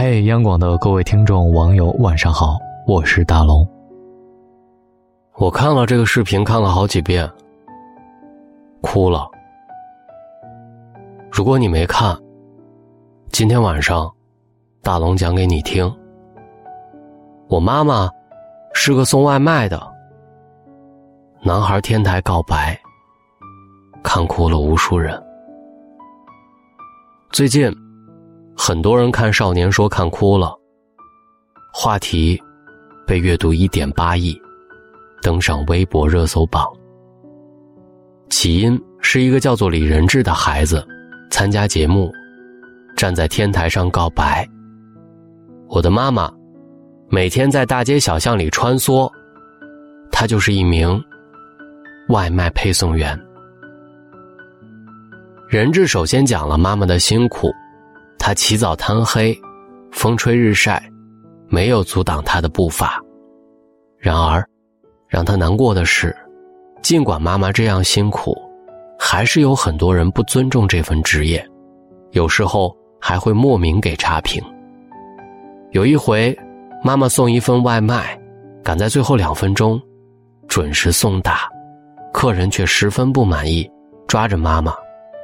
嘿，央广的各位听众、网友，晚上好，我是大龙。我看了这个视频，看了好几遍，哭了。如果你没看，今天晚上，大龙讲给你听。我妈妈是个送外卖的，男孩天台告白，看哭了无数人。最近。很多人看《少年说》看哭了，话题被阅读一点八亿，登上微博热搜榜。起因是一个叫做李仁志的孩子参加节目，站在天台上告白。我的妈妈每天在大街小巷里穿梭，她就是一名外卖配送员。仁智首先讲了妈妈的辛苦。他起早贪黑，风吹日晒，没有阻挡他的步伐。然而，让他难过的是，尽管妈妈这样辛苦，还是有很多人不尊重这份职业，有时候还会莫名给差评。有一回，妈妈送一份外卖，赶在最后两分钟，准时送达，客人却十分不满意，抓着妈妈，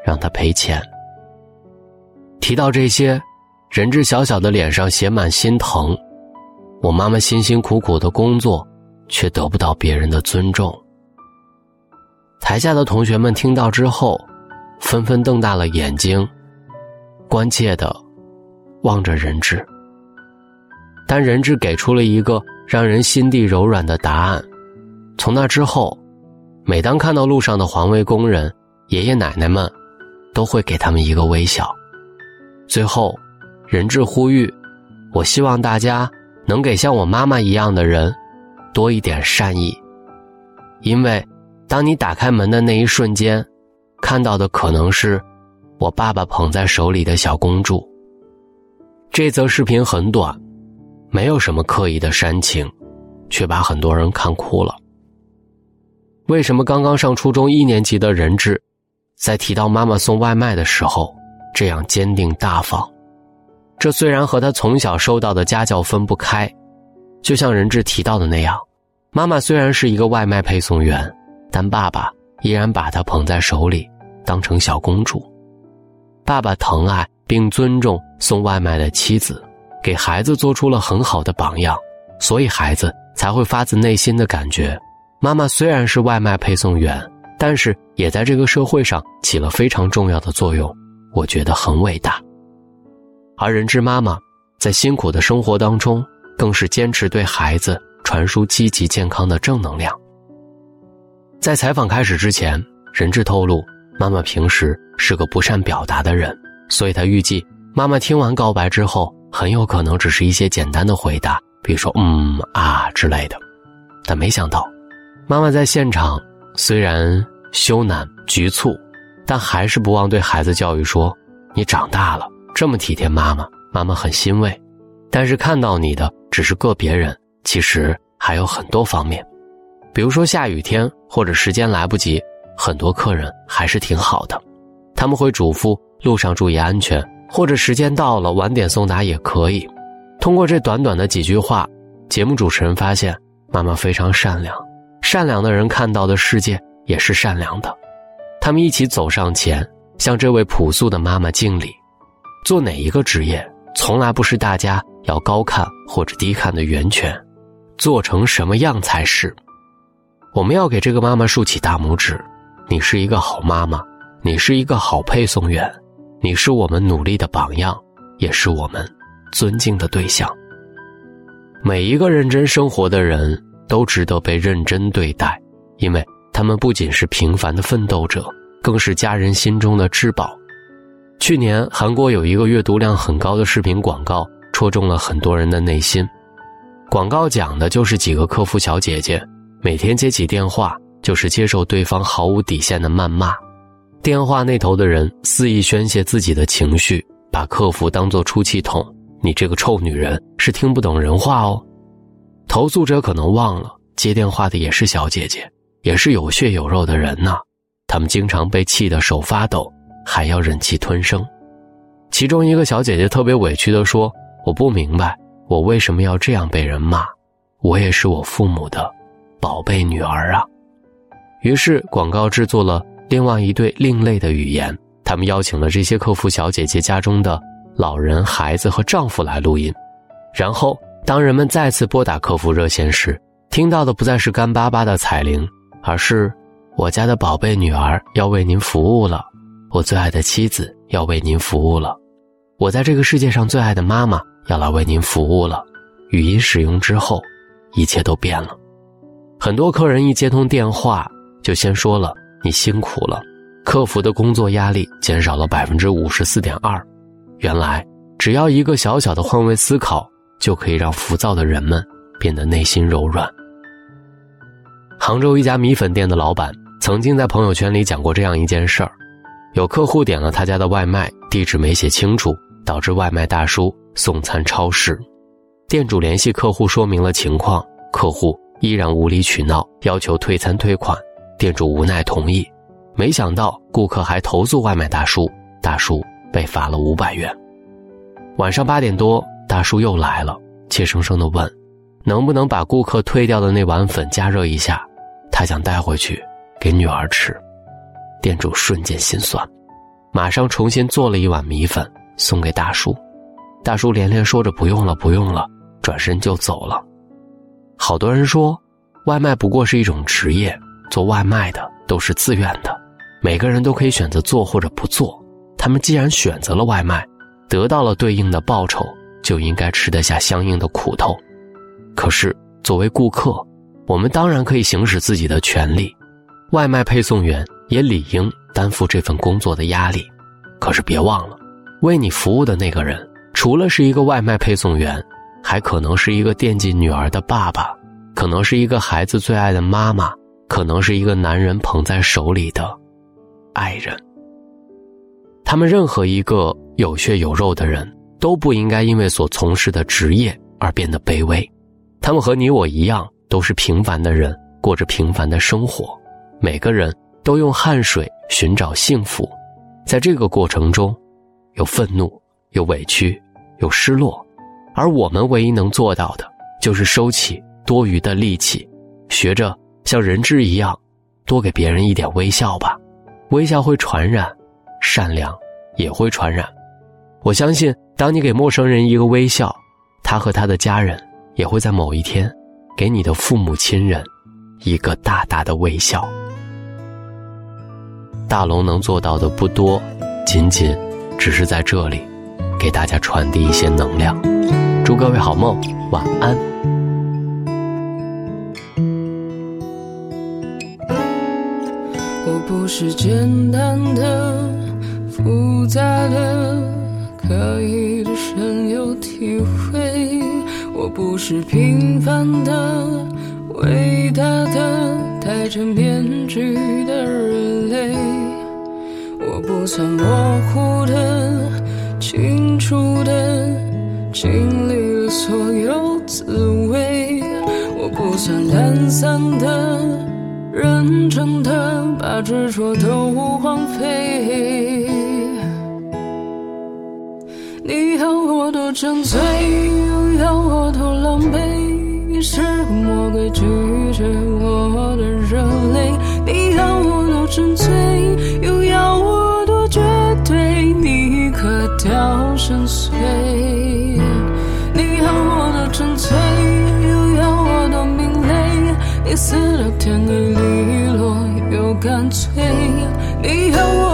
让她赔钱。提到这些，人质小小的脸上写满心疼。我妈妈辛辛苦苦的工作，却得不到别人的尊重。台下的同学们听到之后，纷纷瞪大了眼睛，关切的望着人质。但人质给出了一个让人心地柔软的答案。从那之后，每当看到路上的环卫工人、爷爷奶奶们，都会给他们一个微笑。最后，人质呼吁：“我希望大家能给像我妈妈一样的人多一点善意，因为当你打开门的那一瞬间，看到的可能是我爸爸捧在手里的小公主。”这则视频很短，没有什么刻意的煽情，却把很多人看哭了。为什么刚刚上初中一年级的人质，在提到妈妈送外卖的时候？这样坚定大方，这虽然和他从小受到的家教分不开，就像人质提到的那样，妈妈虽然是一个外卖配送员，但爸爸依然把她捧在手里，当成小公主。爸爸疼爱并尊重送外卖的妻子，给孩子做出了很好的榜样，所以孩子才会发自内心的感觉，妈妈虽然是外卖配送员，但是也在这个社会上起了非常重要的作用。我觉得很伟大，而人质妈妈在辛苦的生活当中，更是坚持对孩子传输积极健康的正能量。在采访开始之前，人质透露，妈妈平时是个不善表达的人，所以他预计妈妈听完告白之后，很有可能只是一些简单的回答，比如说“嗯啊”之类的。但没想到，妈妈在现场虽然羞赧局促。但还是不忘对孩子教育说：“你长大了，这么体贴妈妈，妈妈很欣慰。但是看到你的只是个别人，其实还有很多方面。比如说下雨天或者时间来不及，很多客人还是挺好的，他们会嘱咐路上注意安全，或者时间到了晚点送达也可以。通过这短短的几句话，节目主持人发现妈妈非常善良，善良的人看到的世界也是善良的。”他们一起走上前，向这位朴素的妈妈敬礼。做哪一个职业，从来不是大家要高看或者低看的源泉，做成什么样才是。我们要给这个妈妈竖起大拇指。你是一个好妈妈，你是一个好配送员，你是我们努力的榜样，也是我们尊敬的对象。每一个认真生活的人都值得被认真对待，因为。他们不仅是平凡的奋斗者，更是家人心中的至宝。去年，韩国有一个阅读量很高的视频广告，戳中了很多人的内心。广告讲的就是几个客服小姐姐，每天接起电话就是接受对方毫无底线的谩骂。电话那头的人肆意宣泄自己的情绪，把客服当作出气筒。你这个臭女人是听不懂人话哦。投诉者可能忘了，接电话的也是小姐姐。也是有血有肉的人呐，他们经常被气得手发抖，还要忍气吞声。其中一个小姐姐特别委屈地说：“我不明白，我为什么要这样被人骂？我也是我父母的宝贝女儿啊！于是广告制作了另外一对另类的语言，他们邀请了这些客服小姐姐家中的老人、孩子和丈夫来录音。然后，当人们再次拨打客服热线时，听到的不再是干巴巴的彩铃，而是我家的宝贝女儿要为您服务了，我最爱的妻子要为您服务了，我在这个世界上最爱的妈妈要来为您服务了。语音使用之后。一切都变了，很多客人一接通电话就先说了“你辛苦了”，客服的工作压力减少了百分之五十四点二。原来，只要一个小小的换位思考，就可以让浮躁的人们变得内心柔软。杭州一家米粉店的老板曾经在朋友圈里讲过这样一件事儿：有客户点了他家的外卖，地址没写清楚，导致外卖大叔送餐超时。店主联系客户说明了情况，客户依然无理取闹，要求退餐退款。店主无奈同意，没想到顾客还投诉外卖大叔，大叔被罚了五百元。晚上八点多，大叔又来了，怯生生地问：“能不能把顾客退掉的那碗粉加热一下？他想带回去给女儿吃。”店主瞬间心酸，马上重新做了一碗米粉送给大叔。大叔连连说着：“不用了，不用了。”转身就走了。好多人说，外卖不过是一种职业，做外卖的都是自愿的，每个人都可以选择做或者不做。他们既然选择了外卖，得到了对应的报酬，就应该吃得下相应的苦头。可是作为顾客，我们当然可以行使自己的权利，外卖配送员也理应担负这份工作的压力。可是别忘了，为你服务的那个人，除了是一个外卖配送员。还可能是一个惦记女儿的爸爸，可能是一个孩子最爱的妈妈，可能是一个男人捧在手里的爱人。他们任何一个有血有肉的人都不应该因为所从事的职业而变得卑微。他们和你我一样，都是平凡的人，过着平凡的生活。每个人都用汗水寻找幸福，在这个过程中，有愤怒，有委屈，有失落。而我们唯一能做到的，就是收起多余的力气，学着像人质一样，多给别人一点微笑吧。微笑会传染，善良也会传染。我相信，当你给陌生人一个微笑，他和他的家人也会在某一天，给你的父母亲人一个大大的微笑。大龙能做到的不多，仅仅只是在这里，给大家传递一些能量。祝各位好梦，晚安。我不是简单的、复杂的、可以的深有体会。我不是平凡的、伟大的、戴着面具的人类。我不算模糊的、清楚的。经历了所有滋味，我不算懒散的、认真的，把执着都荒废。你要我多沉醉，又要我多狼狈。你是魔鬼，拒绝我的热泪。你要我多纯粹，又要我多绝对。你可掉深邃。纯粹，又要我多明媚，你死到天黑利落又干脆。你要我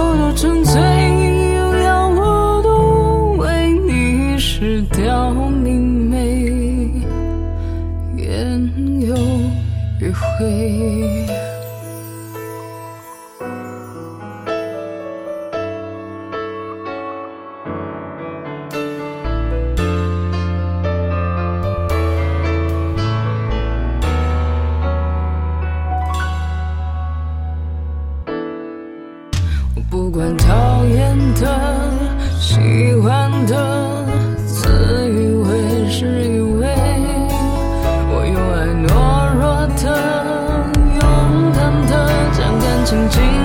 曾经